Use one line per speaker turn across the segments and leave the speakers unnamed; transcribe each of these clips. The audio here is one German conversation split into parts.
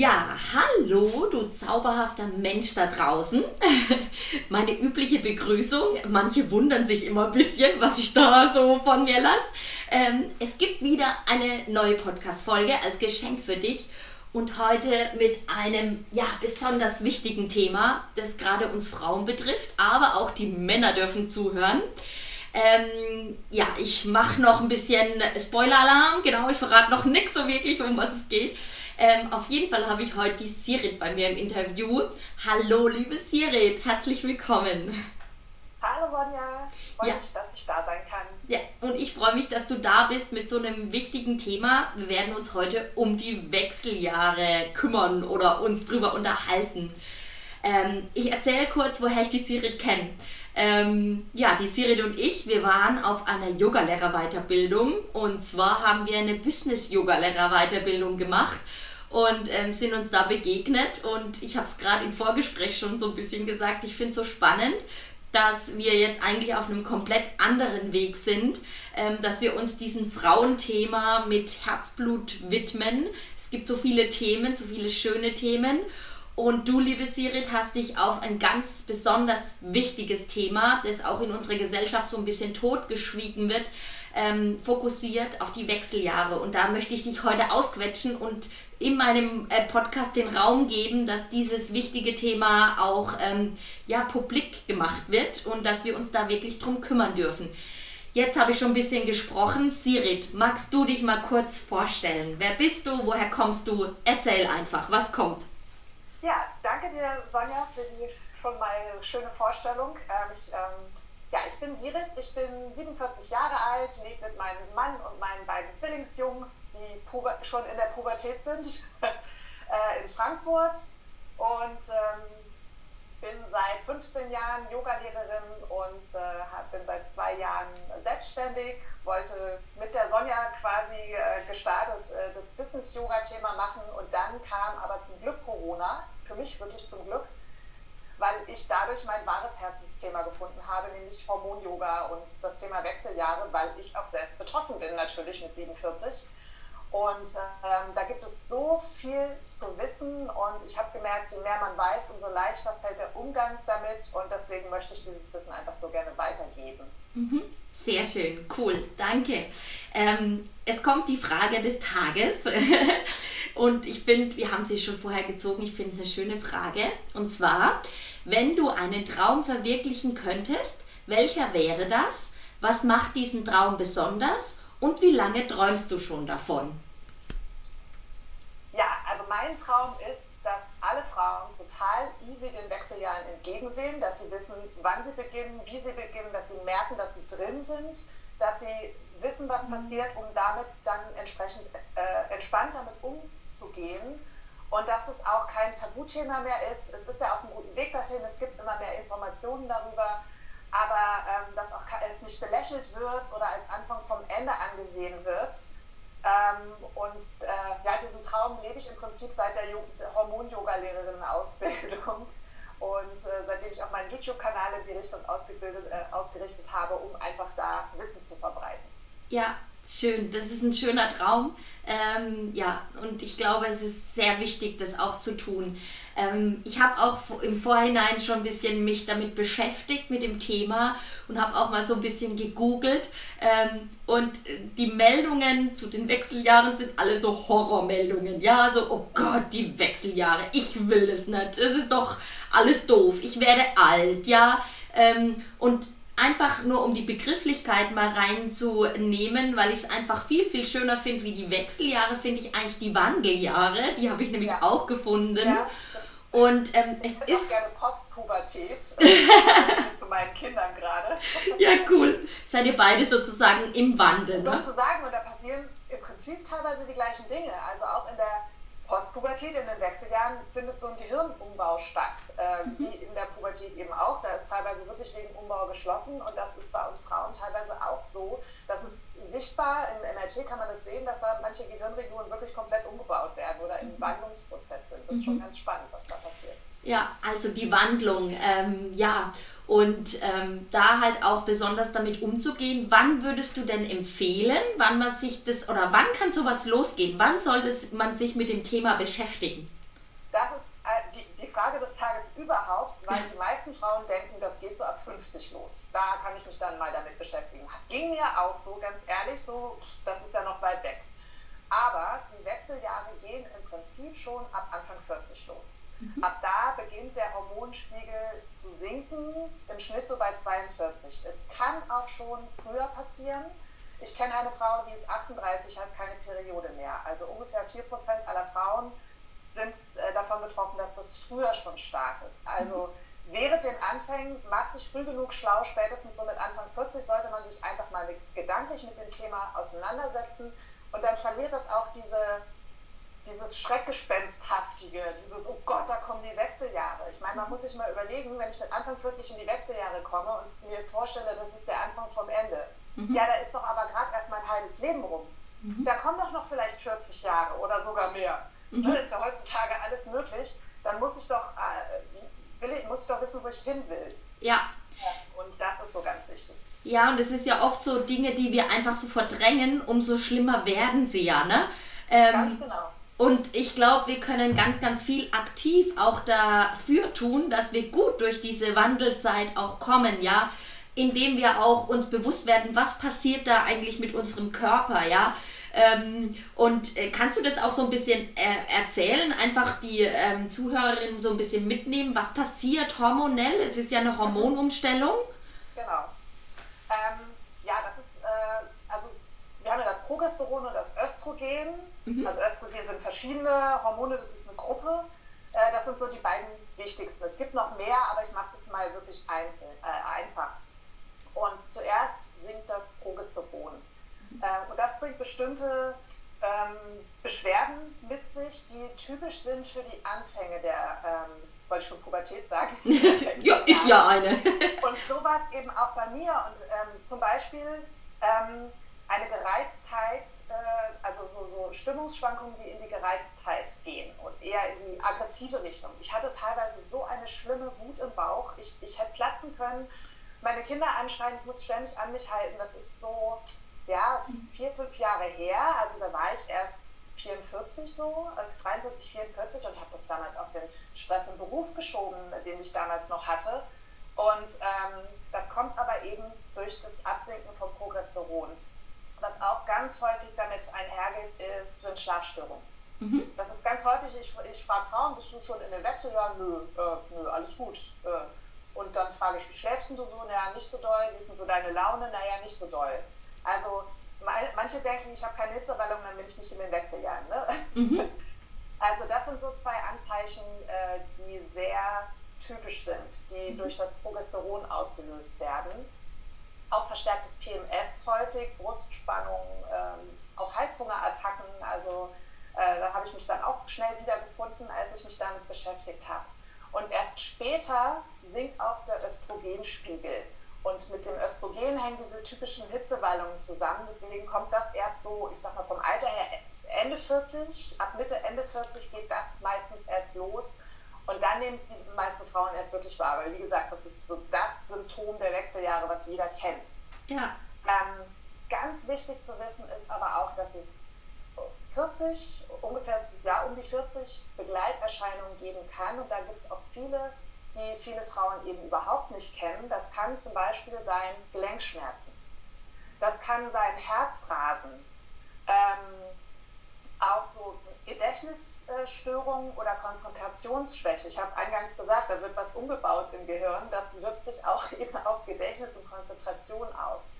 Ja, hallo, du zauberhafter Mensch da draußen. Meine übliche Begrüßung. Manche wundern sich immer ein bisschen, was ich da so von mir lasse. Ähm, es gibt wieder eine neue Podcast-Folge als Geschenk für dich. Und heute mit einem ja, besonders wichtigen Thema, das gerade uns Frauen betrifft, aber auch die Männer dürfen zuhören. Ähm, ja, ich mache noch ein bisschen Spoiler-Alarm. Genau, ich verrate noch nichts so wirklich, um was es geht. Ähm, auf jeden Fall habe ich heute die Sirit bei mir im Interview. Hallo, liebe Sirit, herzlich willkommen.
Hallo Sonja, freue ja. mich, dass ich da sein kann.
Ja, und ich freue mich, dass du da bist mit so einem wichtigen Thema. Wir werden uns heute um die Wechseljahre kümmern oder uns drüber unterhalten. Ähm, ich erzähle kurz, woher ich die Sirit kenne. Ähm, ja, die Sirit und ich, wir waren auf einer Yogalehrerweiterbildung und zwar haben wir eine Business-Yogalehrerweiterbildung gemacht und ähm, sind uns da begegnet. Und ich habe es gerade im Vorgespräch schon so ein bisschen gesagt, ich finde es so spannend, dass wir jetzt eigentlich auf einem komplett anderen Weg sind, ähm, dass wir uns diesem Frauenthema mit Herzblut widmen. Es gibt so viele Themen, so viele schöne Themen. Und du, liebe Sirit, hast dich auf ein ganz besonders wichtiges Thema, das auch in unserer Gesellschaft so ein bisschen totgeschwiegen wird, ähm, fokussiert auf die Wechseljahre. Und da möchte ich dich heute ausquetschen und in meinem äh, Podcast den Raum geben, dass dieses wichtige Thema auch ähm, ja, publik gemacht wird und dass wir uns da wirklich drum kümmern dürfen. Jetzt habe ich schon ein bisschen gesprochen. Sirit, magst du dich mal kurz vorstellen? Wer bist du? Woher kommst du? Erzähl einfach, was kommt?
Ja, danke dir, Sonja, für die schon mal schöne Vorstellung. Ähm, ich ähm, ja, ich bin Sirit, ich bin 47 Jahre alt, lebe mit meinem Mann und meinen beiden Zwillingsjungs, die schon in der Pubertät sind, äh, in Frankfurt. Und ähm, bin seit 15 Jahren Yogalehrerin und äh, bin seit zwei Jahren selbstständig, wollte mit der Sonja quasi äh, gestartet äh, das Business-Yoga-Thema machen. Und dann kam aber zum Glück Corona, für mich wirklich zum Glück weil ich dadurch mein wahres Herzensthema gefunden habe, nämlich Hormon-Yoga und das Thema Wechseljahre, weil ich auch selbst betroffen bin, natürlich mit 47. Und ähm, da gibt es so viel zu wissen und ich habe gemerkt, je mehr man weiß, umso leichter fällt der Umgang damit und deswegen möchte ich dieses Wissen einfach so gerne weitergeben.
Mhm. Sehr schön, cool, danke. Ähm, es kommt die Frage des Tages und ich finde, wir haben sie schon vorher gezogen, ich finde eine schöne Frage und zwar, wenn du einen Traum verwirklichen könntest, welcher wäre das? Was macht diesen Traum besonders? Und wie lange träumst du schon davon?
Ja, also mein Traum ist, dass alle Frauen total easy den Wechseljahren entgegensehen, dass sie wissen, wann sie beginnen, wie sie beginnen, dass sie merken, dass sie drin sind, dass sie wissen, was mhm. passiert, um damit dann entsprechend äh, entspannt damit umzugehen und dass es auch kein Tabuthema mehr ist. Es ist ja auf einem guten Weg dahin, es gibt immer mehr Informationen darüber, aber ähm, dass auch es nicht belächelt wird oder als Anfang vom Ende angesehen wird. Ähm, und äh, ja, diesen Traum lebe ich im Prinzip seit der, Hormon-Yoga-Lehrerinnen-Ausbildung und äh, seitdem ich auch meinen YouTube-Kanal in die Richtung ausgebildet, äh, ausgerichtet habe, um einfach da Wissen zu verbreiten.
Ja, Schön, das ist ein schöner Traum. Ähm, ja, und ich glaube, es ist sehr wichtig, das auch zu tun. Ähm, ich habe auch im Vorhinein schon ein bisschen mich damit beschäftigt, mit dem Thema und habe auch mal so ein bisschen gegoogelt. Ähm, und die Meldungen zu den Wechseljahren sind alle so Horrormeldungen. Ja, so, oh Gott, die Wechseljahre, ich will das nicht. Das ist doch alles doof. Ich werde alt, ja. Ähm, und einfach nur um die Begrifflichkeit mal reinzunehmen, weil ich es einfach viel, viel schöner finde wie die Wechseljahre, finde ich eigentlich die Wandeljahre. Die habe ich nämlich ja. auch gefunden. Ja. Und ähm, es
ich ist. auch gerne Postpubertät zu meinen Kindern gerade.
ja, cool. Seid ihr beide sozusagen im Wandel?
Ne? Sozusagen, und da passieren im Prinzip teilweise die gleichen Dinge. Also auch in der Postpubertät, in den Wechseljahren, findet so ein Gehirnumbau statt, äh, mhm. wie in der Pubertät eben auch. Da ist teilweise wirklich wegen Umbau geschlossen und das ist bei uns Frauen teilweise auch so. Das ist sichtbar, im MRT kann man das sehen, dass da manche Gehirnregionen wirklich komplett umgebaut werden oder im mhm. Wandlungsprozess sind. Das ist mhm. schon ganz spannend, was da passiert.
Ja, also die Wandlung, ähm, ja. Und ähm, da halt auch besonders damit umzugehen, wann würdest du denn empfehlen, wann man sich das oder wann kann sowas losgehen? Wann sollte man sich mit dem Thema beschäftigen?
das ist äh, die, die Frage des Tages überhaupt, weil die meisten Frauen denken, das geht so ab 50 los. Da kann ich mich dann mal damit beschäftigen. Ging mir auch so, ganz ehrlich, so, das ist ja noch weit weg. Aber die Wechseljahre gehen im Prinzip schon ab Anfang 40 los. Mhm. Ab da beginnt der Hormonspiegel zu sinken, im Schnitt so bei 42. Es kann auch schon früher passieren. Ich kenne eine Frau, die ist 38, hat keine Periode mehr. Also ungefähr 4% aller Frauen sind äh, davon betroffen, dass das früher schon startet. Also mhm. während den Anfängen, mach dich früh genug schlau, spätestens so mit Anfang 40 sollte man sich einfach mal gedanklich mit dem Thema auseinandersetzen und dann verliert das auch diese, dieses Schreckgespensthaftige, dieses, oh Gott, da kommen die Wechseljahre. Ich meine, man muss sich mal überlegen, wenn ich mit Anfang 40 in die Wechseljahre komme und mir vorstelle, das ist der Anfang vom Ende. Mhm. Ja, da ist doch aber gerade erst mein halbes Leben rum. Mhm. Da kommen doch noch vielleicht 40 Jahre oder sogar mehr. Mhm. Das ist ja heutzutage alles möglich. Dann muss ich doch, äh, will ich, muss ich doch wissen, wo ich hin will.
Ja.
Und das ist so ganz wichtig.
Ja, und es ist ja oft so Dinge, die wir einfach so verdrängen, umso schlimmer werden sie ja, ne?
Ähm, ganz genau.
Und ich glaube, wir können ganz, ganz viel aktiv auch dafür tun, dass wir gut durch diese Wandelzeit auch kommen, ja indem wir auch uns bewusst werden, was passiert da eigentlich mit unserem Körper, ja. Ähm, und äh, kannst du das auch so ein bisschen äh, erzählen, einfach die ähm, Zuhörerinnen so ein bisschen mitnehmen, was passiert hormonell? Es ist ja eine Hormonumstellung.
Genau. Ähm, ja, das ist, äh, also wir haben ja das Progesteron und das Östrogen. Mhm. Also Östrogen sind verschiedene Hormone, das ist eine Gruppe. Äh, das sind so die beiden wichtigsten. Es gibt noch mehr, aber ich mache es jetzt mal wirklich einzeln, äh, einfach. Und zuerst sinkt das Progesteron. Äh, und das bringt bestimmte ähm, Beschwerden mit sich, die typisch sind für die Anfänge der, ähm, wollte ich schon Pubertät sagen.
ja, ist ja eine.
und so war es eben auch bei mir. Und ähm, zum Beispiel ähm, eine Gereiztheit, äh, also so, so Stimmungsschwankungen, die in die Gereiztheit gehen und eher in die aggressive Richtung. Ich hatte teilweise so eine schlimme Wut im Bauch, ich, ich hätte platzen können meine Kinder anschreien, ich muss ständig an mich halten. Das ist so, ja, vier, fünf Jahre her. Also da war ich erst 44 so, 43, äh, 44 und habe das damals auf den Stress im Beruf geschoben, den ich damals noch hatte. Und ähm, das kommt aber eben durch das Absinken von Progesteron. Was auch ganz häufig damit einhergeht, ist, sind Schlafstörungen. Mhm. Das ist ganz häufig, ich, ich frage Frauen, bist du schon in den Wechseljahren? Nö, äh, nö, alles gut. Äh, und dann frage ich, wie schläfst du so? Naja, nicht so doll. Wie ist denn so deine Laune? Naja, nicht so doll. Also manche denken, ich habe keine Hitzewallung, dann bin ich nicht in den Wechseljahren. Ne? Mhm. Also das sind so zwei Anzeichen, äh, die sehr typisch sind, die mhm. durch das Progesteron ausgelöst werden. Auch verstärktes PMS häufig, Brustspannung, ähm, auch Heißhungerattacken. Also äh, da habe ich mich dann auch schnell wiedergefunden, als ich mich damit beschäftigt habe. Und erst später sinkt auch der Östrogenspiegel. Und mit dem Östrogen hängen diese typischen Hitzewallungen zusammen. Deswegen kommt das erst so, ich sag mal, vom Alter her Ende 40. Ab Mitte, Ende 40 geht das meistens erst los. Und dann nehmen es die meisten Frauen erst wirklich wahr. Weil, wie gesagt, das ist so das Symptom der Wechseljahre, was jeder kennt.
Ja.
Ähm, ganz wichtig zu wissen ist aber auch, dass es 40, ungefähr ja, um die 40 Begleiterscheinungen geben kann. Und da gibt es auch viele die viele Frauen eben überhaupt nicht kennen. Das kann zum Beispiel sein Gelenkschmerzen. Das kann sein Herzrasen. Ähm, auch so Gedächtnisstörungen oder Konzentrationsschwäche. Ich habe eingangs gesagt, da wird was umgebaut im Gehirn. Das wirkt sich auch eben auf Gedächtnis und Konzentration aus.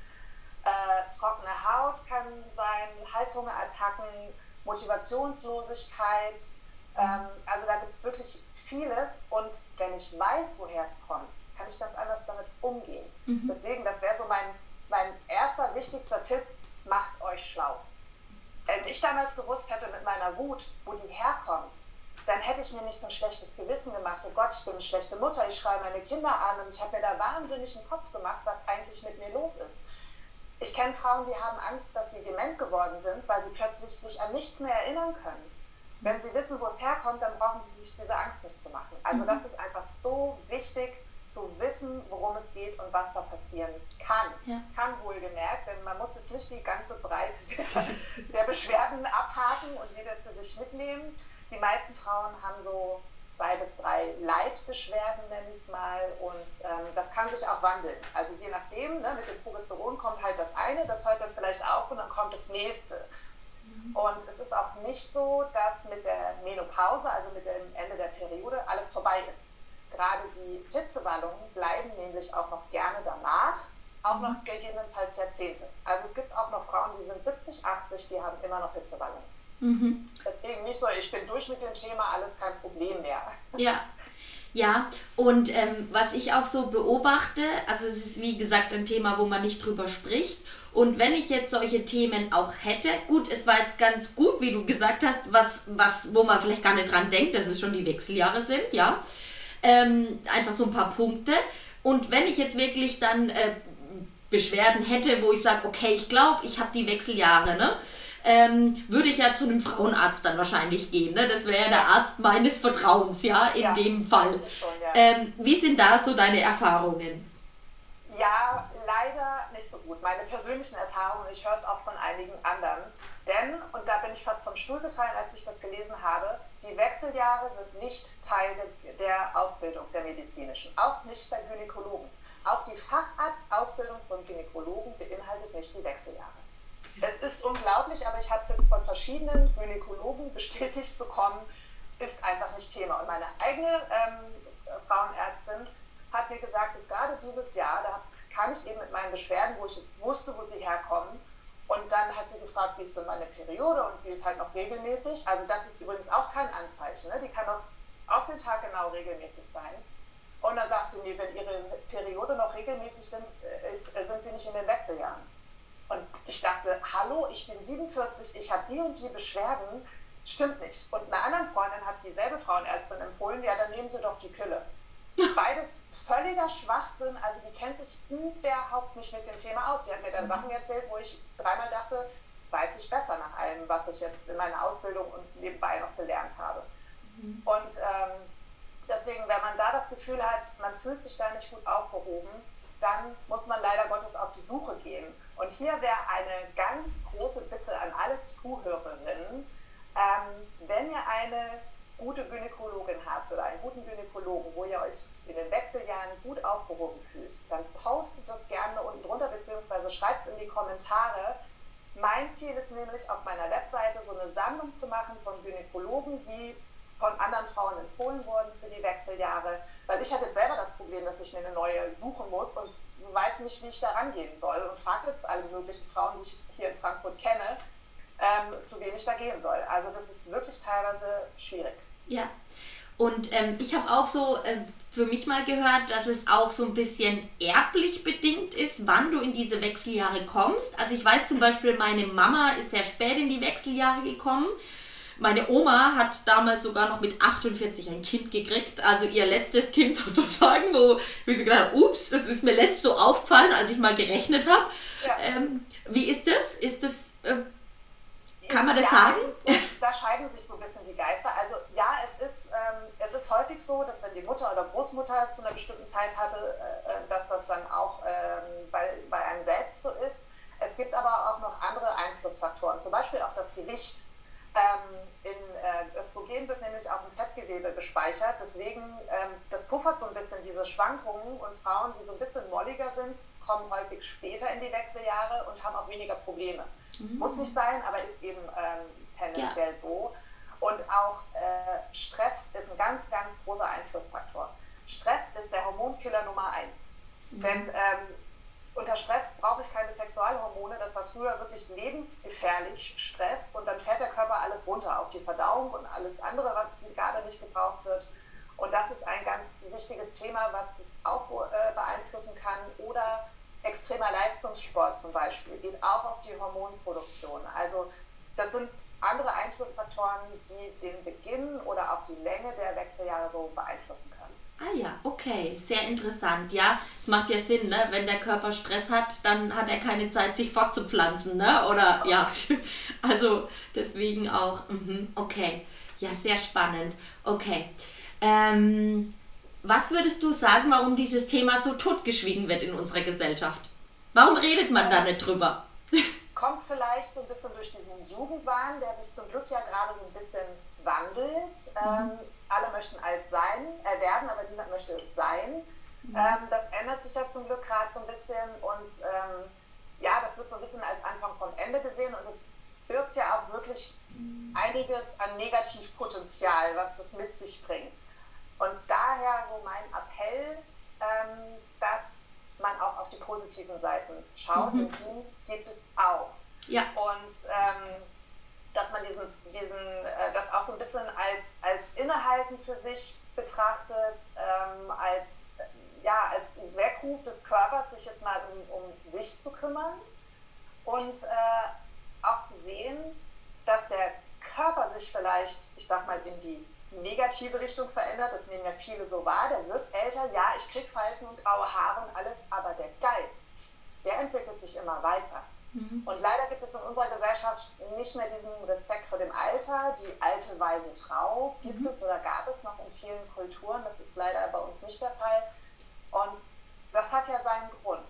Äh, trockene Haut kann sein, Heißhungerattacken, Motivationslosigkeit, ähm, also da gibt es wirklich vieles und wenn ich weiß, woher es kommt, kann ich ganz anders damit umgehen. Mhm. Deswegen, das wäre so mein, mein erster wichtigster Tipp, macht euch schlau. Wenn ich damals gewusst hätte mit meiner Wut, wo die herkommt, dann hätte ich mir nicht so ein schlechtes Gewissen gemacht. Oh Gott, ich bin eine schlechte Mutter, ich schreie meine Kinder an und ich habe mir da wahnsinnig einen Kopf gemacht, was eigentlich mit mir los ist. Ich kenne Frauen, die haben Angst, dass sie dement geworden sind, weil sie plötzlich sich an nichts mehr erinnern können wenn sie wissen, wo es herkommt, dann brauchen sie sich diese Angst nicht zu machen. Also mhm. das ist einfach so wichtig zu wissen, worum es geht und was da passieren kann. Ja. Kann wohlgemerkt, denn man muss jetzt nicht die ganze Breite der, der Beschwerden abhaken und jeder für sich mitnehmen. Die meisten Frauen haben so zwei bis drei Leitbeschwerden, nenne ich es mal. Und ähm, das kann sich auch wandeln. Also je nachdem, ne, mit dem Progesteron kommt halt das eine, das hört dann vielleicht auf und dann kommt das nächste. Und es ist auch nicht so, dass mit der Menopause, also mit dem Ende der Periode, alles vorbei ist. Gerade die Hitzewallungen bleiben nämlich auch noch gerne danach, auch mhm. noch gegebenenfalls Jahrzehnte. Also es gibt auch noch Frauen, die sind 70, 80, die haben immer noch Hitzewallungen. Mhm. Deswegen nicht so, ich bin durch mit dem Thema, alles kein Problem mehr.
Ja. Ja, und ähm, was ich auch so beobachte, also es ist wie gesagt ein Thema, wo man nicht drüber spricht. Und wenn ich jetzt solche Themen auch hätte, gut, es war jetzt ganz gut, wie du gesagt hast, was, was, wo man vielleicht gar nicht dran denkt, dass es schon die Wechseljahre sind, ja. Ähm, einfach so ein paar Punkte. Und wenn ich jetzt wirklich dann äh, Beschwerden hätte, wo ich sage, okay, ich glaube, ich habe die Wechseljahre, ne? Ähm, würde ich ja zu einem Frauenarzt dann wahrscheinlich gehen. Ne? Das wäre ja der Arzt meines Vertrauens, ja, in ja, dem Fall. Schon, ja. ähm, wie sind da so deine Erfahrungen?
Ja, leider nicht so gut. Meine persönlichen Erfahrungen, ich höre es auch von einigen anderen. Denn, und da bin ich fast vom Stuhl gefallen, als ich das gelesen habe, die Wechseljahre sind nicht Teil der Ausbildung der medizinischen, auch nicht bei Gynäkologen. Auch die Facharztausbildung von Gynäkologen beinhaltet nicht die Wechseljahre. Es ist unglaublich, aber ich habe es jetzt von verschiedenen Gynäkologen bestätigt bekommen, ist einfach nicht Thema. Und meine eigene ähm, Frauenärztin hat mir gesagt, dass gerade dieses Jahr, da kam ich eben mit meinen Beschwerden, wo ich jetzt wusste, wo sie herkommen. Und dann hat sie gefragt, wie ist denn meine Periode und wie ist halt noch regelmäßig. Also das ist übrigens auch kein Anzeichen. Ne? Die kann auch auf den Tag genau regelmäßig sein. Und dann sagt sie mir, wenn ihre Periode noch regelmäßig sind, äh, ist, sind sie nicht in den Wechseljahren. Ich dachte, hallo, ich bin 47, ich habe die und die Beschwerden. Stimmt nicht. Und einer anderen Freundin hat dieselbe Frauenärztin empfohlen, ja, dann nehmen Sie doch die Pille. Beides völliger Schwachsinn, also die kennt sich überhaupt nicht mit dem Thema aus. Sie hat mir dann mhm. Sachen erzählt, wo ich dreimal dachte, weiß ich besser nach allem, was ich jetzt in meiner Ausbildung und nebenbei noch gelernt habe. Mhm. Und ähm, deswegen, wenn man da das Gefühl hat, man fühlt sich da nicht gut aufgehoben, dann muss man leider Gottes auf die Suche gehen. Und hier wäre eine ganz große Bitte an alle Zuhörerinnen, ähm, wenn ihr eine gute Gynäkologin habt oder einen guten Gynäkologen, wo ihr euch in den Wechseljahren gut aufgehoben fühlt, dann postet das gerne unten drunter, beziehungsweise schreibt es in die Kommentare. Mein Ziel ist nämlich, auf meiner Webseite so eine Sammlung zu machen von Gynäkologen, die von anderen Frauen empfohlen wurden für die Wechseljahre. Weil ich habe jetzt selber das Problem, dass ich mir eine neue suchen muss und weiß nicht, wie ich da rangehen soll und frage jetzt alle möglichen Frauen, die ich hier in Frankfurt kenne, ähm, zu wem ich da gehen soll. Also das ist wirklich teilweise schwierig.
Ja. Und ähm, ich habe auch so äh, für mich mal gehört, dass es auch so ein bisschen erblich bedingt ist, wann du in diese Wechseljahre kommst. Also ich weiß zum Beispiel, meine Mama ist sehr spät in die Wechseljahre gekommen meine Oma hat damals sogar noch mit 48 ein Kind gekriegt, also ihr letztes Kind sozusagen, wo ich so gedacht habe, ups, das ist mir letzt so aufgefallen, als ich mal gerechnet habe. Ja. Ähm, wie ist das? Ist das, äh, kann man das ja, sagen?
Da scheiden sich so ein bisschen die Geister. Also ja, es ist, ähm, es ist häufig so, dass wenn die Mutter oder Großmutter zu einer bestimmten Zeit hatte, äh, äh dass das dann auch ähm, bei, bei einem selbst so ist. Es gibt aber auch noch andere Einflussfaktoren, zum Beispiel auch das Gewicht. Ähm, in äh, Östrogen wird nämlich auch im Fettgewebe gespeichert. Deswegen, ähm, das puffert so ein bisschen diese Schwankungen und Frauen, die so ein bisschen molliger sind, kommen häufig später in die Wechseljahre und haben auch weniger Probleme. Mhm. Muss nicht sein, aber ist eben ähm, tendenziell ja. so. Und auch äh, Stress ist ein ganz, ganz großer Einflussfaktor. Stress ist der Hormonkiller Nummer eins. Mhm. Denn ähm, unter Stress brauche ich keine Sexualhormone. Das war früher wirklich lebensgefährlich, Stress. Und dann fährt der Körper alles runter, auch die Verdauung und alles andere, was gerade nicht gebraucht wird. Und das ist ein ganz wichtiges Thema, was es auch äh, beeinflussen kann. Oder extremer Leistungssport zum Beispiel geht auch auf die Hormonproduktion. Also das sind andere Einflussfaktoren, die den Beginn oder auch die Länge der Wechseljahre so beeinflussen können.
Ah ja, okay, sehr interessant. Ja, es macht ja Sinn, ne? Wenn der Körper Stress hat, dann hat er keine Zeit, sich fortzupflanzen, ne? Oder ja, also deswegen auch. Mhm, okay, ja, sehr spannend. Okay. Ähm, was würdest du sagen, warum dieses Thema so totgeschwiegen wird in unserer Gesellschaft? Warum redet man da nicht drüber?
Kommt vielleicht so ein bisschen durch diesen Jugendwahn, der sich zum Glück ja gerade so ein bisschen wandelt. Mhm. Ähm, alle möchten alt sein, äh, werden, aber niemand möchte es sein. Mhm. Ähm, das ändert sich ja zum Glück gerade so ein bisschen und ähm, ja, das wird so ein bisschen als Anfang vom Ende gesehen und es birgt ja auch wirklich einiges an Negativpotenzial, was das mit sich bringt. Und daher so mein Appell, ähm, dass man auch auf die positiven Seiten schaut, mhm. und die gibt es auch. Ja. Und ähm, dass man diesen, diesen, äh, das auch so ein bisschen als, als Innehalten für sich betrachtet, ähm, als, ja, als Weckruf des Körpers, sich jetzt mal um, um sich zu kümmern und äh, auch zu sehen, dass der Körper sich vielleicht, ich sag mal, in die negative Richtung verändert. Das nehmen ja viele so wahr. Der wird älter, ja, ich krieg Falten und graue Haare und alles, aber der Geist, der entwickelt sich immer weiter. Mhm. Und leider gibt es in unserer Gesellschaft nicht mehr diesen Respekt vor dem Alter. Die alte, weise Frau gibt mhm. es oder gab es noch in vielen Kulturen. Das ist leider bei uns nicht der Fall. Und das hat ja seinen Grund.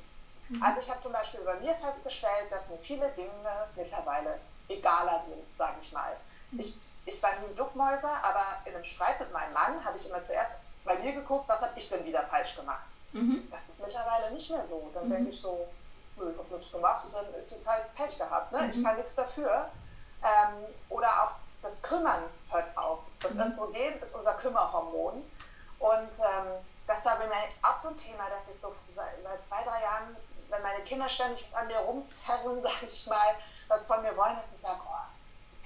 Mhm. Also ich habe zum Beispiel bei mir festgestellt, dass mir viele Dinge mittlerweile egaler sind, sage ich mal. Mhm. Ich, ich war nie Duckmäuser, aber in einem Streit mit meinem Mann habe ich immer zuerst bei mir geguckt, was habe ich denn wieder falsch gemacht. Mhm. Das ist mittlerweile nicht mehr so. Dann denke ich so, ich habe nichts gemacht, und dann ist jetzt halt Pech gehabt. Ne? Mhm. Ich kann nichts dafür. Ähm, oder auch das Kümmern hört auf. Das mhm. Östrogen ist unser Kümmerhormon. Und ähm, das war bei mir auch so ein Thema, dass ich so seit, seit zwei, drei Jahren, wenn meine Kinder ständig an mir rumzerren, sage ich mal, was von mir wollen, dass ich sage, oh,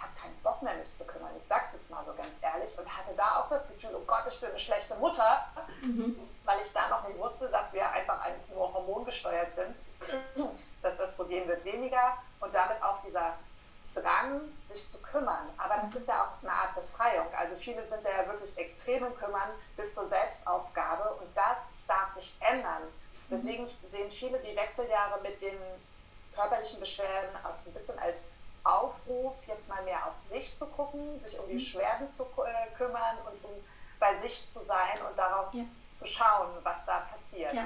habe keinen Bock mehr, mich zu kümmern. Ich sage es jetzt mal so ganz ehrlich und hatte da auch das Gefühl, oh Gott, ich bin eine schlechte Mutter, mhm. weil ich da noch nicht wusste, dass wir einfach nur hormongesteuert sind. Das Östrogen wird weniger und damit auch dieser Drang, sich zu kümmern. Aber das ist ja auch eine Art Befreiung. Also viele sind ja wirklich extrem im Kümmern bis zur Selbstaufgabe und das darf sich ändern. Deswegen sehen viele die Wechseljahre mit den körperlichen Beschwerden auch so ein bisschen als Aufruf, jetzt mal mehr auf sich zu gucken, sich um die Beschwerden mhm. zu äh, kümmern und um bei sich zu sein und darauf ja. zu schauen, was da passiert. Ja.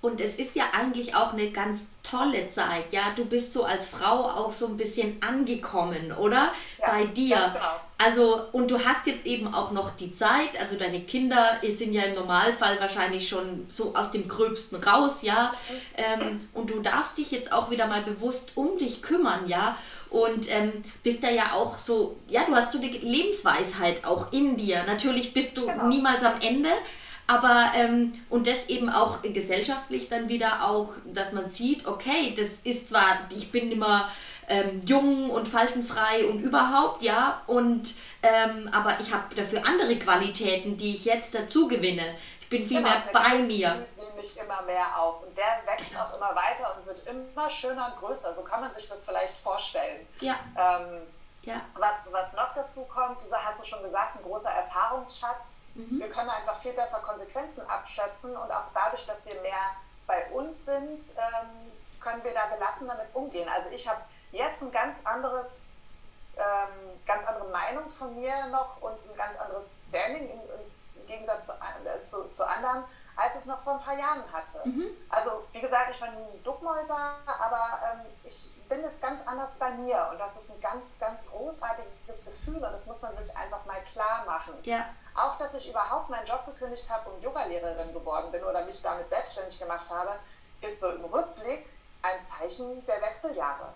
Und es ist ja eigentlich auch eine ganz tolle Zeit, ja. Du bist so als Frau auch so ein bisschen angekommen, oder? Ja, Bei dir. Genau. Also, und du hast jetzt eben auch noch die Zeit, also deine Kinder sind ja im Normalfall wahrscheinlich schon so aus dem Gröbsten raus, ja. Ähm, und du darfst dich jetzt auch wieder mal bewusst um dich kümmern, ja. Und ähm, bist da ja auch so, ja, du hast so eine Lebensweisheit auch in dir. Natürlich bist du genau. niemals am Ende, aber, ähm, und das eben auch gesellschaftlich dann wieder auch, dass man sieht, okay, das ist zwar, ich bin immer ähm, jung und faltenfrei und überhaupt, ja, und, ähm, aber ich habe dafür andere Qualitäten, die ich jetzt dazu gewinne. Ich bin viel genau, mehr bei mir.
mich immer mehr auf und der wächst genau. auch immer weiter und wird immer schöner und größer. So kann man sich das vielleicht vorstellen. Ja. Ähm, ja. Was, was noch dazu kommt, du hast du schon gesagt, ein großer Erfahrungsschatz. Mhm. Wir können einfach viel besser Konsequenzen abschätzen und auch dadurch, dass wir mehr bei uns sind, ähm, können wir da gelassen damit umgehen. Also ich habe jetzt ein ganz anderes, ähm, ganz andere Meinung von mir noch und ein ganz anderes Standing Gegensatz zu, äh, zu, zu anderen als ich es noch vor ein paar Jahren hatte. Mhm. Also wie gesagt, ich war nie Duckmäuser, aber ähm, ich bin es ganz anders bei mir und das ist ein ganz, ganz großartiges Gefühl und das muss man sich einfach mal klar machen. Ja. Auch, dass ich überhaupt meinen Job gekündigt habe und Yogalehrerin geworden bin oder mich damit selbstständig gemacht habe, ist so im Rückblick ein Zeichen der Wechseljahre.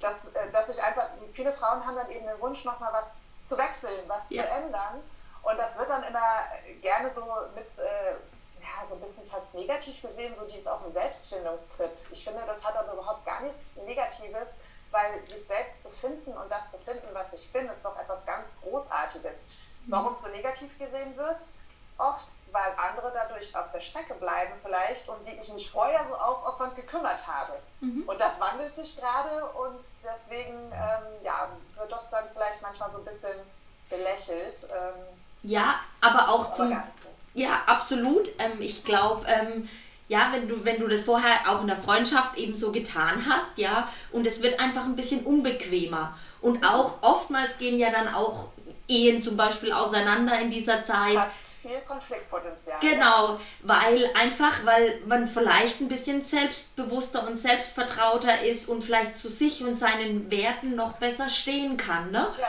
Dass, äh, dass ich einfach, viele Frauen haben dann eben den Wunsch, nochmal was zu wechseln, was ja. zu ändern. Und das wird dann immer gerne so mit äh, ja, so ein bisschen fast negativ gesehen, so die ist auch ein Selbstfindungstrip. Ich finde, das hat aber überhaupt gar nichts Negatives, weil sich selbst zu finden und das zu finden, was ich bin, ist doch etwas ganz Großartiges. Mhm. Warum es so negativ gesehen wird? Oft, weil andere dadurch auf der Strecke bleiben vielleicht, um die ich mich vorher so aufopfernd gekümmert habe. Mhm. Und das wandelt sich gerade und deswegen ähm, ja, wird das dann vielleicht manchmal so ein bisschen belächelt. Ähm,
ja, aber auch aber zum, ja, absolut. Ähm, ich glaube, ähm, ja, wenn du, wenn du das vorher auch in der Freundschaft eben so getan hast, ja, und es wird einfach ein bisschen unbequemer. Und auch oftmals gehen ja dann auch Ehen zum Beispiel auseinander in dieser Zeit.
Hat viel Konfliktpotenzial.
Genau, weil einfach, weil man vielleicht ein bisschen selbstbewusster und selbstvertrauter ist und vielleicht zu sich und seinen Werten noch besser stehen kann, ne? Ja.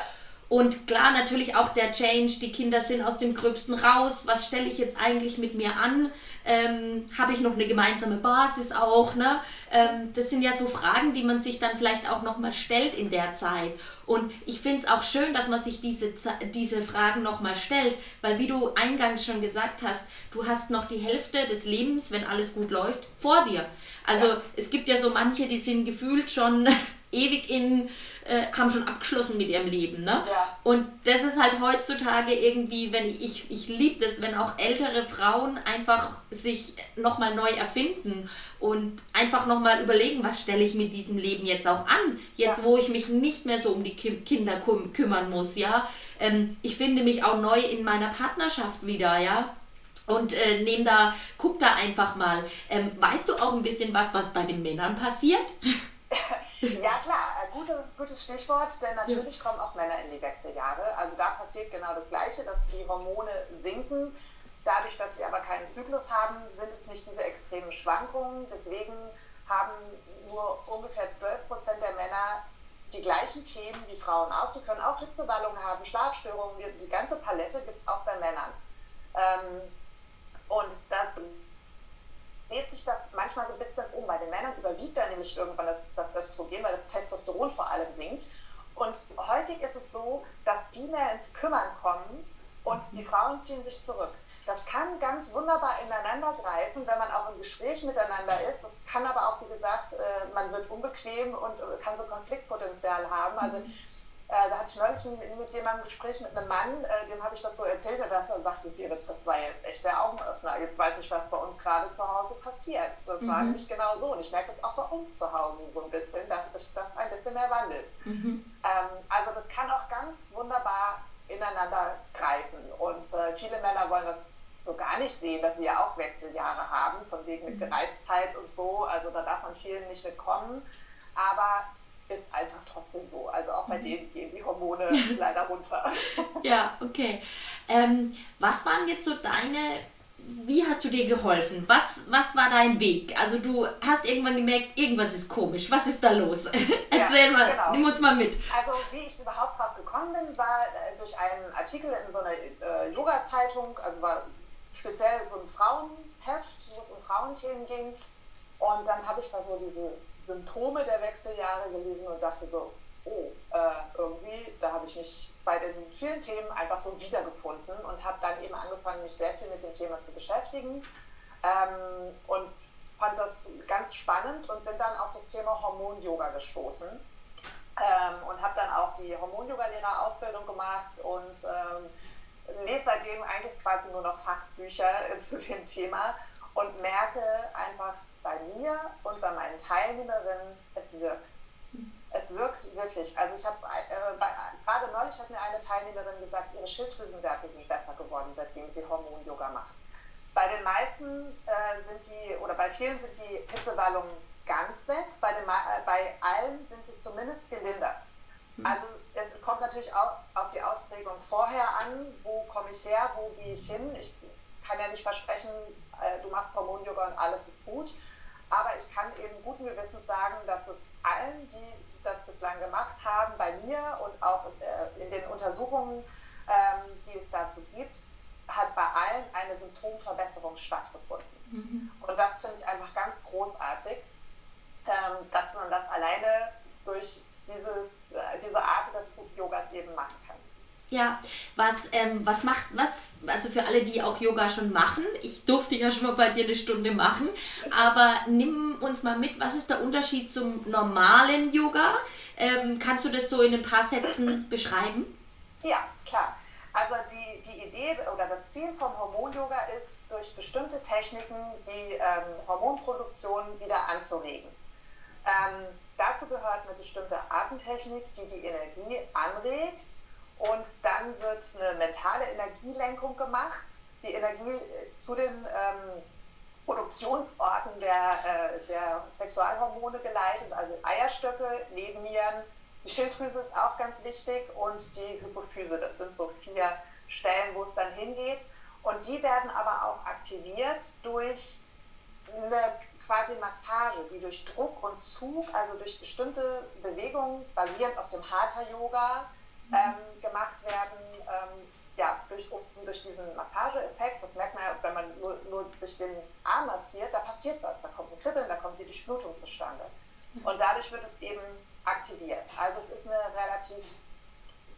Und klar, natürlich auch der Change, die Kinder sind aus dem Gröbsten raus. Was stelle ich jetzt eigentlich mit mir an? Ähm, Habe ich noch eine gemeinsame Basis auch? Ne? Ähm, das sind ja so Fragen, die man sich dann vielleicht auch nochmal stellt in der Zeit. Und ich finde es auch schön, dass man sich diese, diese Fragen nochmal stellt, weil wie du eingangs schon gesagt hast, du hast noch die Hälfte des Lebens, wenn alles gut läuft, vor dir. Also ja. es gibt ja so manche, die sind gefühlt schon ewig in, äh, haben schon abgeschlossen mit ihrem Leben. Ne? Ja. Und das ist halt heutzutage irgendwie, wenn ich, ich, ich liebe das, wenn auch ältere Frauen einfach sich nochmal neu erfinden und einfach nochmal überlegen, was stelle ich mit diesem Leben jetzt auch an, jetzt ja. wo ich mich nicht mehr so um die Kinder küm kümmern muss, ja. Ähm, ich finde mich auch neu in meiner Partnerschaft wieder, ja und äh, nehm da, guck da einfach mal. Ähm, weißt du auch ein bisschen was, was bei den Männern passiert?
Ja, klar, äh, gutes, gutes Stichwort, denn natürlich kommen auch Männer in die Wechseljahre. Also da passiert genau das Gleiche, dass die Hormone sinken. Dadurch, dass sie aber keinen Zyklus haben, sind es nicht diese extremen Schwankungen. Deswegen haben nur ungefähr 12 Prozent der Männer die gleichen Themen wie Frauen auch. Die können auch Hitzewallungen haben, Schlafstörungen, die, die ganze Palette gibt es auch bei Männern. Ähm, und da dreht sich das manchmal so ein bisschen um. Bei den Männern überwiegt dann nämlich irgendwann das, das Östrogen, weil das Testosteron vor allem sinkt. Und häufig ist es so, dass die mehr ins Kümmern kommen und die Frauen ziehen sich zurück. Das kann ganz wunderbar ineinander greifen, wenn man auch im Gespräch miteinander ist. Das kann aber auch, wie gesagt, äh, man wird unbequem und äh, kann so Konfliktpotenzial haben. Also mhm. Äh, da hatte ich neulich mit jemandem ein Gespräch mit einem Mann, äh, dem habe ich das so erzählt, und das sagte sie, das war jetzt echt der Augenöffner. Jetzt weiß ich, was bei uns gerade zu Hause passiert. Das mhm. war nämlich genau so. Und ich merke das auch bei uns zu Hause so ein bisschen, dass sich das ein bisschen mehr wandelt. Mhm. Ähm, also das kann auch ganz wunderbar ineinander greifen. Und äh, viele Männer wollen das so gar nicht sehen, dass sie ja auch Wechseljahre haben, von wegen mit mhm. Gereiztheit und so. Also da darf man vielen nicht mitkommen. Aber ist einfach trotzdem so. Also auch bei mhm. denen gehen die Hormone leider runter.
ja, okay. Ähm, was waren jetzt so deine, wie hast du dir geholfen? Was, was war dein Weg? Also du hast irgendwann gemerkt, irgendwas ist komisch. Was ist da los? Erzähl ja, mal, genau. nimm uns mal mit.
Also wie ich überhaupt drauf gekommen bin, war äh, durch einen Artikel in so einer äh, Yoga-Zeitung, also war speziell so ein Frauenheft, wo es um Frauenthemen ging. Und dann habe ich da so diese Symptome der Wechseljahre gelesen und dachte so, oh, äh, irgendwie, da habe ich mich bei den vielen Themen einfach so wiedergefunden und habe dann eben angefangen, mich sehr viel mit dem Thema zu beschäftigen ähm, und fand das ganz spannend und bin dann auf das Thema Hormon-Yoga gestoßen ähm, und habe dann auch die Hormon-Yoga-Lehrerausbildung gemacht und ähm, lese seitdem eigentlich quasi nur noch Fachbücher zu dem Thema und merke einfach, bei mir und bei meinen Teilnehmerinnen, es wirkt. Es wirkt wirklich. Also ich habe äh, gerade neulich hat mir eine Teilnehmerin gesagt, ihre Schilddrüsenwerte sind besser geworden, seitdem sie Hormon-Yoga macht. Bei den meisten äh, sind die, oder bei vielen sind die Hitzewallungen ganz weg, bei, den, äh, bei allen sind sie zumindest gelindert. Mhm. Also es kommt natürlich auch auf die Ausprägung vorher an, wo komme ich her, wo gehe ich hin. Ich kann ja nicht versprechen, äh, du machst Hormon-Yoga und alles ist gut. Aber ich kann eben guten Gewissens sagen, dass es allen, die das bislang gemacht haben, bei mir und auch äh, in den Untersuchungen, ähm, die es dazu gibt, hat bei allen eine Symptomverbesserung stattgefunden. Mhm. Und das finde ich einfach ganz großartig, ähm, dass man das alleine durch dieses, äh, diese Art des Yogas eben kann.
Ja, was, ähm, was macht, was, also für alle, die auch Yoga schon machen, ich durfte ja schon mal bei dir eine Stunde machen, aber nimm uns mal mit, was ist der Unterschied zum normalen Yoga? Ähm, kannst du das so in ein paar Sätzen beschreiben?
Ja, klar. Also die, die Idee oder das Ziel vom Hormon-Yoga ist, durch bestimmte Techniken die ähm, Hormonproduktion wieder anzuregen. Ähm, dazu gehört eine bestimmte Atemtechnik, die die Energie anregt und dann wird eine mentale Energielenkung gemacht, die Energie äh, zu den ähm, Produktionsorten der, äh, der Sexualhormone geleitet, also Eierstöcke, Nebennieren. Die Schilddrüse ist auch ganz wichtig und die Hypophyse. Das sind so vier Stellen, wo es dann hingeht. Und die werden aber auch aktiviert durch eine quasi Massage, die durch Druck und Zug, also durch bestimmte Bewegungen basierend auf dem Hatha-Yoga, ähm, gemacht werden. Ähm, ja, durch, durch diesen Massageeffekt, das merkt man ja, wenn man nur, nur sich den Arm massiert, da passiert was, da kommt ein Kribbeln, da kommt die Durchblutung zustande. Und dadurch wird es eben aktiviert. Also es ist eine relativ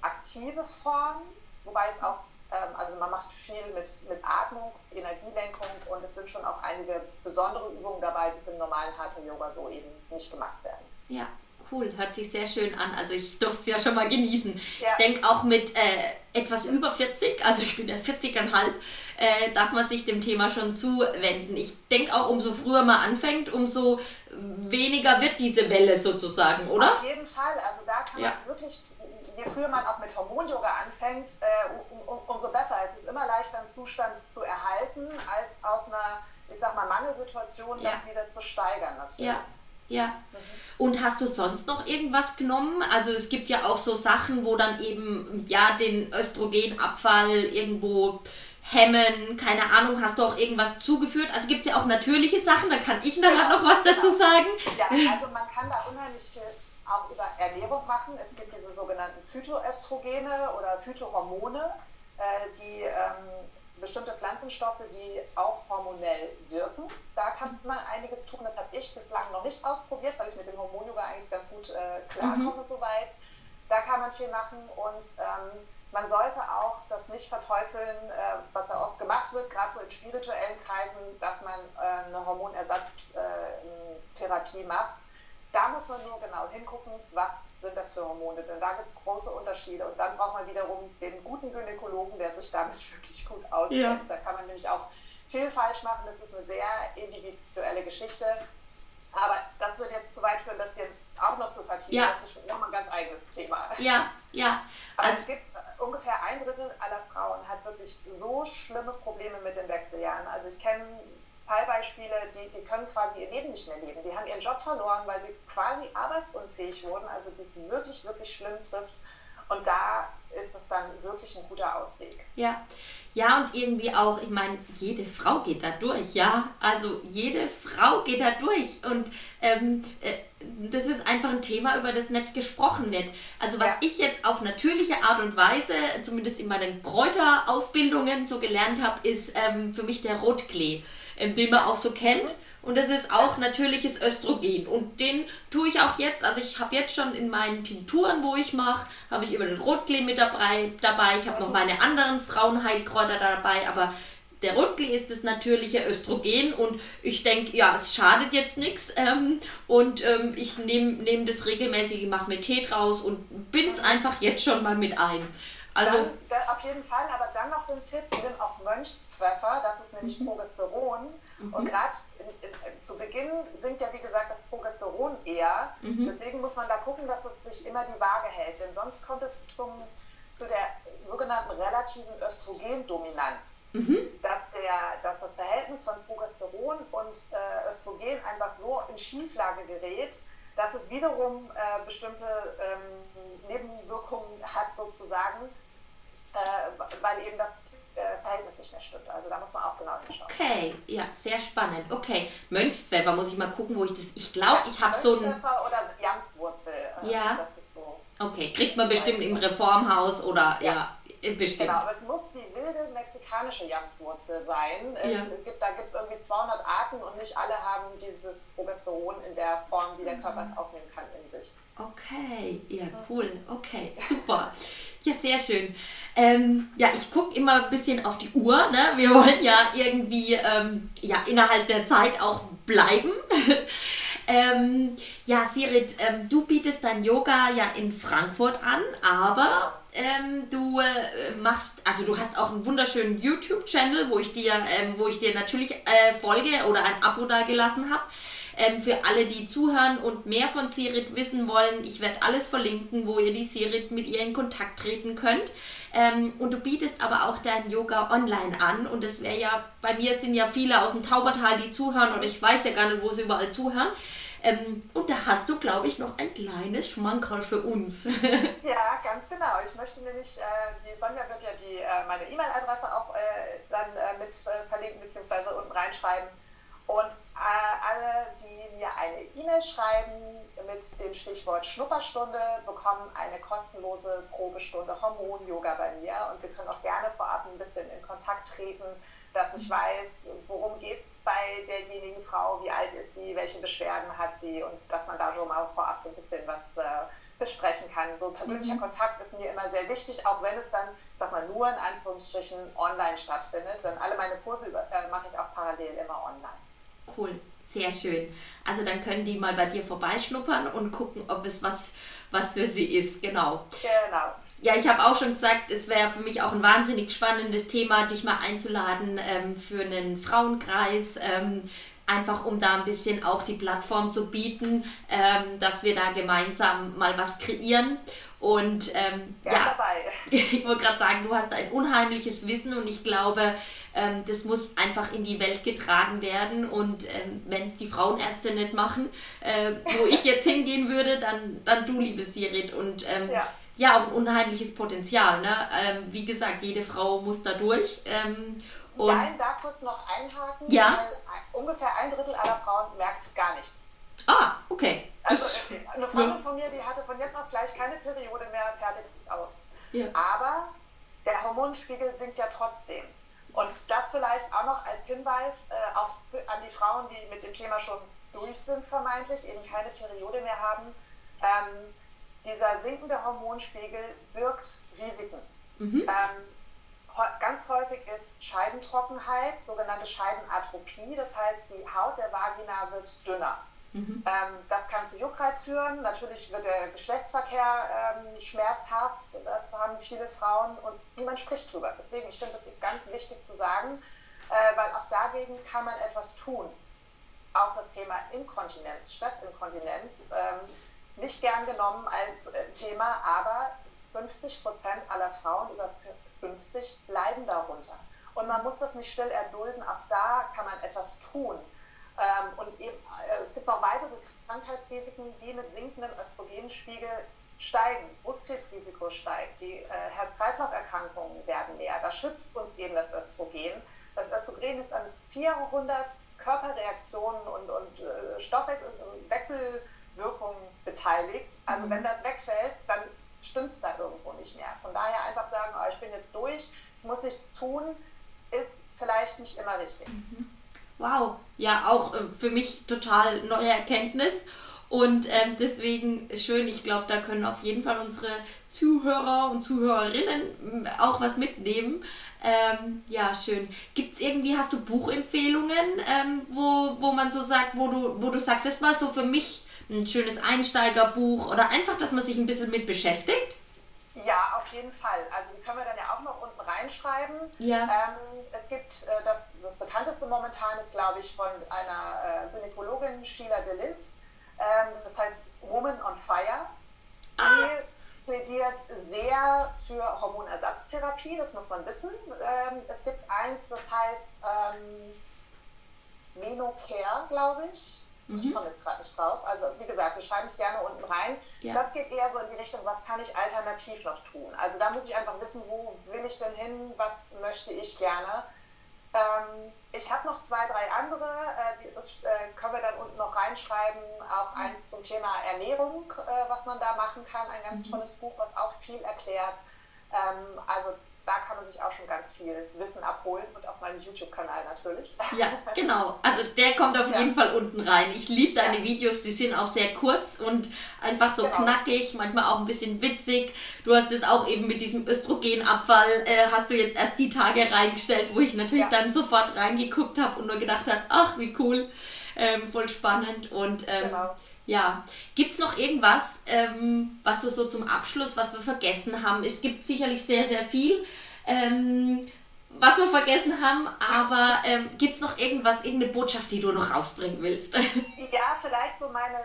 aktive Form, wobei es auch, ähm, also man macht viel mit, mit Atmung, Energielenkung und es sind schon auch einige besondere Übungen dabei, die im normalen Hatha-Yoga so eben nicht gemacht werden.
Ja, cool, hört sich sehr schön an. Also ich durfte es ja schon mal genießen. Ja. Ich denke auch mit äh, etwas über 40, also ich bin ja 40,5, äh, darf man sich dem Thema schon zuwenden. Ich denke auch, umso früher man anfängt, umso weniger wird diese Welle sozusagen, oder?
Auf jeden Fall. Also da kann ja. man wirklich je früher man auch mit Hormon-Yoga anfängt, äh, um, um, umso besser. Es ist immer leichter, einen Zustand zu erhalten, als aus einer, ich sag mal, Mangelsituation ja. das wieder zu steigern natürlich.
Ja. Ja. Und hast du sonst noch irgendwas genommen? Also es gibt ja auch so Sachen, wo dann eben ja den Östrogenabfall irgendwo hemmen, keine Ahnung, hast du auch irgendwas zugeführt? Also gibt es ja auch natürliche Sachen, da kann ich nachher noch was dazu genau. sagen.
Ja, also man kann da unheimlich viel auch über Ernährung machen. Es gibt diese sogenannten Phytoöstrogene oder Phytohormone, äh, die ähm, bestimmte Pflanzenstoffe, die auch hormonell wirken. Da kann man einiges tun. Das habe ich bislang noch nicht ausprobiert, weil ich mit dem Hormon-Yoga eigentlich ganz gut äh, klarkomme mhm. soweit. Da kann man viel machen und ähm, man sollte auch das nicht verteufeln, äh, was ja oft gemacht wird, gerade so in spirituellen Kreisen, dass man äh, eine Hormonersatztherapie äh, macht da muss man nur genau hingucken, was sind das für Hormone, denn da gibt es große Unterschiede. Und dann braucht man wiederum den guten Gynäkologen, der sich damit wirklich gut auskennt. Ja. Da kann man nämlich auch viel falsch machen. Das ist eine sehr individuelle Geschichte. Aber das wird jetzt zu weit führen, das hier auch noch zu vertiefen. Ja. Das ist nochmal ein ganz eigenes Thema.
Ja, ja.
Also Aber es gibt ungefähr ein Drittel aller Frauen hat wirklich so schlimme Probleme mit den Wechseljahren. Also ich kenne Fallbeispiele, die, die können quasi ihr Leben nicht mehr leben. Die haben ihren Job verloren, weil sie quasi arbeitsunfähig wurden, also das wirklich, wirklich schlimm trifft. Und da ist es dann wirklich ein guter Ausweg.
Ja, ja und irgendwie auch, ich meine, jede Frau geht da durch, ja. Also jede Frau geht da durch und ähm, äh, das ist einfach ein Thema, über das nicht gesprochen wird. Also was ja. ich jetzt auf natürliche Art und Weise, zumindest in meinen Kräuterausbildungen so gelernt habe, ist ähm, für mich der Rotklee ähm, den man auch so kennt. Und das ist auch natürliches Östrogen. Und den tue ich auch jetzt. Also ich habe jetzt schon in meinen Tinkturen, wo ich mache, habe ich immer den Rotklee mit dabei. dabei. Ich habe noch meine anderen Frauenheilkräuter dabei. Aber der Rotklee ist das natürliche Östrogen und ich denke, ja, es schadet jetzt nichts ähm, und ähm, ich nehme nehm das regelmäßig, mache mir Tee draus und bin es einfach jetzt schon mal mit ein. Also
dann, dann auf jeden Fall, aber dann noch den Tipp, nimm auch Mönchspfeffer, das ist nämlich mhm. Progesteron. Mhm. Und gerade zu Beginn sinkt ja wie gesagt das Progesteron eher. Mhm. Deswegen muss man da gucken, dass es sich immer die Waage hält, denn sonst kommt es zum, zu der sogenannten relativen Östrogendominanz, mhm. dass, der, dass das Verhältnis von Progesteron und äh, Östrogen einfach so in Schieflage gerät, dass es wiederum äh, bestimmte ähm, Nebenwirkungen hat sozusagen, äh, weil eben das äh, Verhältnis nicht mehr stimmt. Also da muss man auch genau hinschauen.
Okay, ja, sehr spannend. Okay, Mönchspfeffer muss ich mal gucken, wo ich das. Ich glaube, ich habe so ein.
Mönchspfeffer oder Jamswurzel.
Äh, ja. Das ist so. Okay, kriegt man bestimmt im Reformhaus oder ja. ja. Bestimmt.
Genau, aber es muss die wilde mexikanische Jamswurzel sein. Es ja. gibt, da gibt es irgendwie 200 Arten und nicht alle haben dieses Progesteron in der Form, wie der Körper es aufnehmen kann, in sich.
Okay, ja, cool. Okay, super. Ja, sehr schön. Ähm, ja, ich gucke immer ein bisschen auf die Uhr. Ne? Wir wollen ja irgendwie ähm, ja, innerhalb der Zeit auch bleiben. ähm, ja, Sirit, ähm, du bietest dein Yoga ja in Frankfurt an, aber ähm, du äh, machst, also du hast auch einen wunderschönen YouTube-Channel, wo ich dir, ähm, wo ich dir natürlich äh, folge oder ein Abo da gelassen habe. Ähm, für alle, die zuhören und mehr von Sirit wissen wollen, ich werde alles verlinken, wo ihr die Sirit mit ihr in Kontakt treten könnt. Ähm, und du bietest aber auch dein Yoga online an. Und es wäre ja, bei mir sind ja viele aus dem Taubertal, die zuhören, oder ich weiß ja gar nicht, wo sie überall zuhören. Ähm, und da hast du, glaube ich, noch ein kleines Schmankerl für uns.
ja, ganz genau. Ich möchte nämlich, äh, die Sonja wird ja die, äh, meine E-Mail-Adresse auch äh, dann äh, mit äh, verlinken, beziehungsweise unten reinschreiben. Und äh, alle, die mir eine E-Mail schreiben mit dem Stichwort Schnupperstunde, bekommen eine kostenlose Probestunde Hormon-Yoga bei mir. Und wir können auch gerne vorab ein bisschen in Kontakt treten, dass ich weiß, worum geht es bei derjenigen Frau, wie alt ist sie, welche Beschwerden hat sie und dass man da schon mal vorab so ein bisschen was äh, besprechen kann. So persönlicher mhm. Kontakt ist mir immer sehr wichtig, auch wenn es dann, ich sag mal, nur in Anführungsstrichen online stattfindet. Denn alle meine Kurse äh, mache ich auch parallel immer online.
Cool, sehr schön. Also dann können die mal bei dir vorbeischnuppern und gucken, ob es was, was für sie ist. Genau.
Genau.
Ja, ich habe auch schon gesagt, es wäre für mich auch ein wahnsinnig spannendes Thema, dich mal einzuladen ähm, für einen Frauenkreis. Ähm, einfach um da ein bisschen auch die Plattform zu bieten, ähm, dass wir da gemeinsam mal was kreieren. Und ähm, ja, ich wollte gerade sagen, du hast ein unheimliches Wissen und ich glaube, ähm, das muss einfach in die Welt getragen werden. Und ähm, wenn es die Frauenärzte nicht machen, äh, wo ich jetzt hingehen würde, dann, dann du, liebe Sirit. Und ähm, ja. ja. auch ein unheimliches Potenzial. Ne? Ähm, wie gesagt, jede Frau muss da durch.
Ähm, und ja, da kurz noch einhaken,
ja?
weil ungefähr ein Drittel aller Frauen merkt gar nichts.
Ah, okay.
Also eine Freundin von mir, die hatte von jetzt auf gleich keine Periode mehr fertig aus. Ja. Aber der Hormonspiegel sinkt ja trotzdem. Und das vielleicht auch noch als Hinweis äh, auch an die Frauen, die mit dem Thema schon durch sind, vermeintlich, eben keine Periode mehr haben. Ähm, dieser sinkende Hormonspiegel birgt Risiken. Mhm. Ähm, ganz häufig ist Scheidentrockenheit, sogenannte Scheidenatropie. Das heißt, die Haut der Vagina wird dünner. Mhm. Ähm, das kann zu Juckreiz führen. Natürlich wird der Geschlechtsverkehr ähm, schmerzhaft. Das haben viele Frauen und niemand spricht drüber. Deswegen, ich finde, das ist ganz wichtig zu sagen, äh, weil auch dagegen kann man etwas tun. Auch das Thema Inkontinenz, Stressinkontinenz, ähm, nicht gern genommen als äh, Thema, aber 50 Prozent aller Frauen über 50 leiden darunter. Und man muss das nicht still erdulden, auch da kann man etwas tun. Ähm, und eben, äh, es gibt noch weitere Krankheitsrisiken, die mit sinkendem Östrogenspiegel steigen. Brustkrebsrisiko steigt, die äh, Herz-Kreislauf-Erkrankungen werden mehr. Da schützt uns eben das Östrogen. Das Östrogen ist an 400 Körperreaktionen und, und äh, Stoffwechselwirkungen beteiligt. Also mhm. wenn das wegfällt, dann stimmt es da irgendwo nicht mehr. Von daher einfach sagen, oh, ich bin jetzt durch, ich muss nichts tun, ist vielleicht nicht immer richtig. Mhm.
Wow, ja, auch äh, für mich total neue Erkenntnis. Und ähm, deswegen schön, ich glaube, da können auf jeden Fall unsere Zuhörer und Zuhörerinnen auch was mitnehmen. Ähm, ja, schön. Gibt es irgendwie, hast du Buchempfehlungen, ähm, wo, wo man so sagt, wo du, wo du sagst, das war so für mich ein schönes Einsteigerbuch oder einfach, dass man sich ein bisschen mit beschäftigt?
Ja, auf jeden Fall. Also können wir dann ja reinschreiben.
Ja.
Ähm, es gibt äh, das, das bekannteste momentan ist, glaube ich, von einer äh, Gynäkologin, Sheila Delis. Ähm, das heißt Woman on Fire. Die ah. plädiert sehr für Hormonersatztherapie, das muss man wissen. Ähm, es gibt eins, das heißt ähm, Menocare, glaube ich. Mhm. Ich komme jetzt gerade nicht drauf. Also wie gesagt, wir schreiben es gerne unten rein. Ja. Das geht eher so in die Richtung, was kann ich alternativ noch tun? Also da muss ich einfach wissen, wo will ich denn hin, was möchte ich gerne. Ähm, ich habe noch zwei, drei andere, äh, das äh, können wir dann unten noch reinschreiben. Auch mhm. eins zum Thema Ernährung, äh, was man da machen kann. Ein ganz mhm. tolles Buch, was auch viel erklärt. Ähm, also da kann man sich auch schon ganz viel Wissen abholen und auf meinem YouTube-Kanal natürlich.
Ja, genau. Also der kommt auf ja. jeden Fall unten rein. Ich liebe deine ja. Videos, die sind auch sehr kurz und einfach so genau. knackig, manchmal auch ein bisschen witzig. Du hast es auch eben mit diesem Östrogenabfall, äh, hast du jetzt erst die Tage reingestellt, wo ich natürlich ja. dann sofort reingeguckt habe und nur gedacht habe, ach, wie cool, ähm, voll spannend und ähm, genau. Ja, gibt es noch irgendwas, ähm, was du so zum Abschluss, was wir vergessen haben? Es gibt sicherlich sehr, sehr viel, ähm, was wir vergessen haben, aber ähm, gibt es noch irgendwas, irgendeine Botschaft, die du noch rausbringen willst?
Ja, vielleicht so meine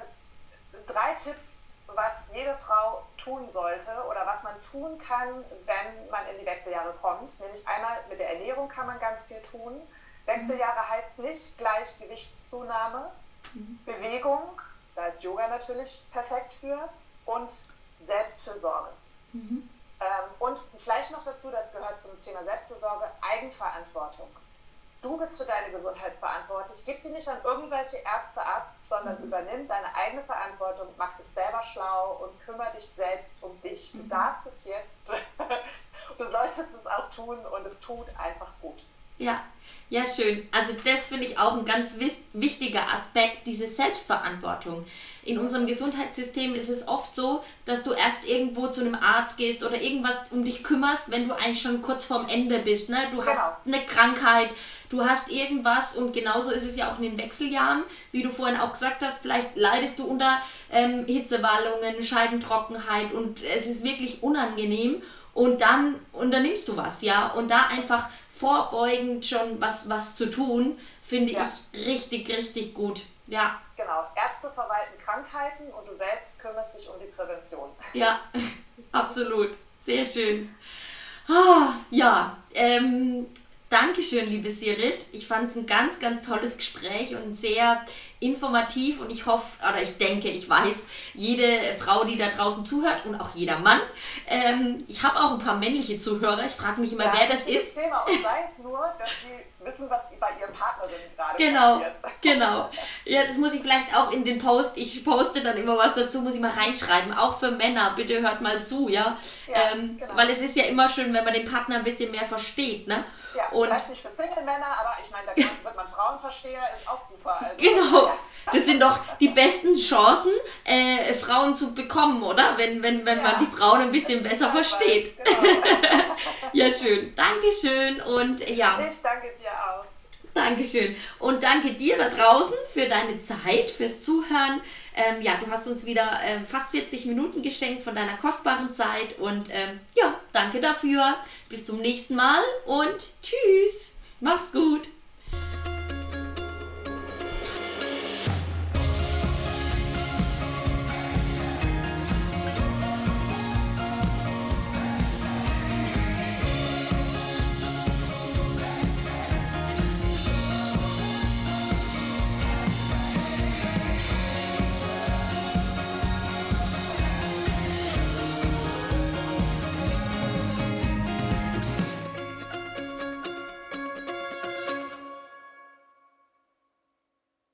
drei Tipps, was jede Frau tun sollte oder was man tun kann, wenn man in die Wechseljahre kommt. Nämlich einmal mit der Ernährung kann man ganz viel tun. Wechseljahre heißt nicht gleich Gewichtszunahme, mhm. Bewegung, da ist Yoga natürlich perfekt für und Selbstfürsorge. Mhm. Ähm, und vielleicht noch dazu, das gehört zum Thema Selbstfürsorge, Eigenverantwortung. du bist für deine Gesundheit verantwortlich. Gib die nicht an irgendwelche Ärzte ab, sondern mhm. übernimm deine eigene Verantwortung, mach dich selber schlau und kümmere dich selbst um dich. Du mhm. darfst es jetzt, du solltest es auch tun und es tut einfach gut.
Ja, ja, schön. Also das finde ich auch ein ganz wichtiger Aspekt, diese Selbstverantwortung. In unserem Gesundheitssystem ist es oft so, dass du erst irgendwo zu einem Arzt gehst oder irgendwas um dich kümmerst, wenn du eigentlich schon kurz vorm Ende bist. Ne? Du hast genau. eine Krankheit, du hast irgendwas und genauso ist es ja auch in den Wechseljahren, wie du vorhin auch gesagt hast, vielleicht leidest du unter ähm, Hitzewallungen, Scheidentrockenheit und es ist wirklich unangenehm und dann unternimmst du was, ja, und da einfach vorbeugend schon was, was zu tun, finde ja. ich richtig, richtig gut. Ja.
Genau. Ärzte verwalten Krankheiten und du selbst kümmerst dich um die Prävention.
Ja, absolut. Sehr schön. Oh, ja, ähm, Dankeschön, liebe Sirit. Ich fand es ein ganz, ganz tolles Gespräch und sehr informativ und ich hoffe, oder ich denke, ich weiß, jede Frau, die da draußen zuhört und auch jeder Mann. Ähm, ich habe auch ein paar männliche Zuhörer. Ich frage mich immer, ja, wer das ist.
Thema und es nur, dass sie wissen, was bei ihren Partnerinnen gerade
genau,
passiert.
Genau. Ja, das muss ich vielleicht auch in den Post. Ich poste dann immer was dazu, muss ich mal reinschreiben. Auch für Männer, bitte hört mal zu, ja. ja ähm, genau. Weil es ist ja immer schön, wenn man den Partner ein bisschen mehr versteht, ne?
Ja, und vielleicht nicht für Single-Männer, aber ich meine, da wird man Frauenversteher, ist auch super. Also,
genau. Ja. Das sind doch die besten Chancen, äh, Frauen zu bekommen, oder? Wenn, wenn, wenn ja. man die Frauen ein bisschen besser versteht. Weiß, genau. ja, schön. Dankeschön und ja.
Ich danke dir auch.
Dankeschön. Und danke dir da draußen für deine Zeit, fürs Zuhören. Ähm, ja, du hast uns wieder ähm, fast 40 Minuten geschenkt von deiner kostbaren Zeit. Und ähm, ja, danke dafür. Bis zum nächsten Mal und tschüss. Mach's gut.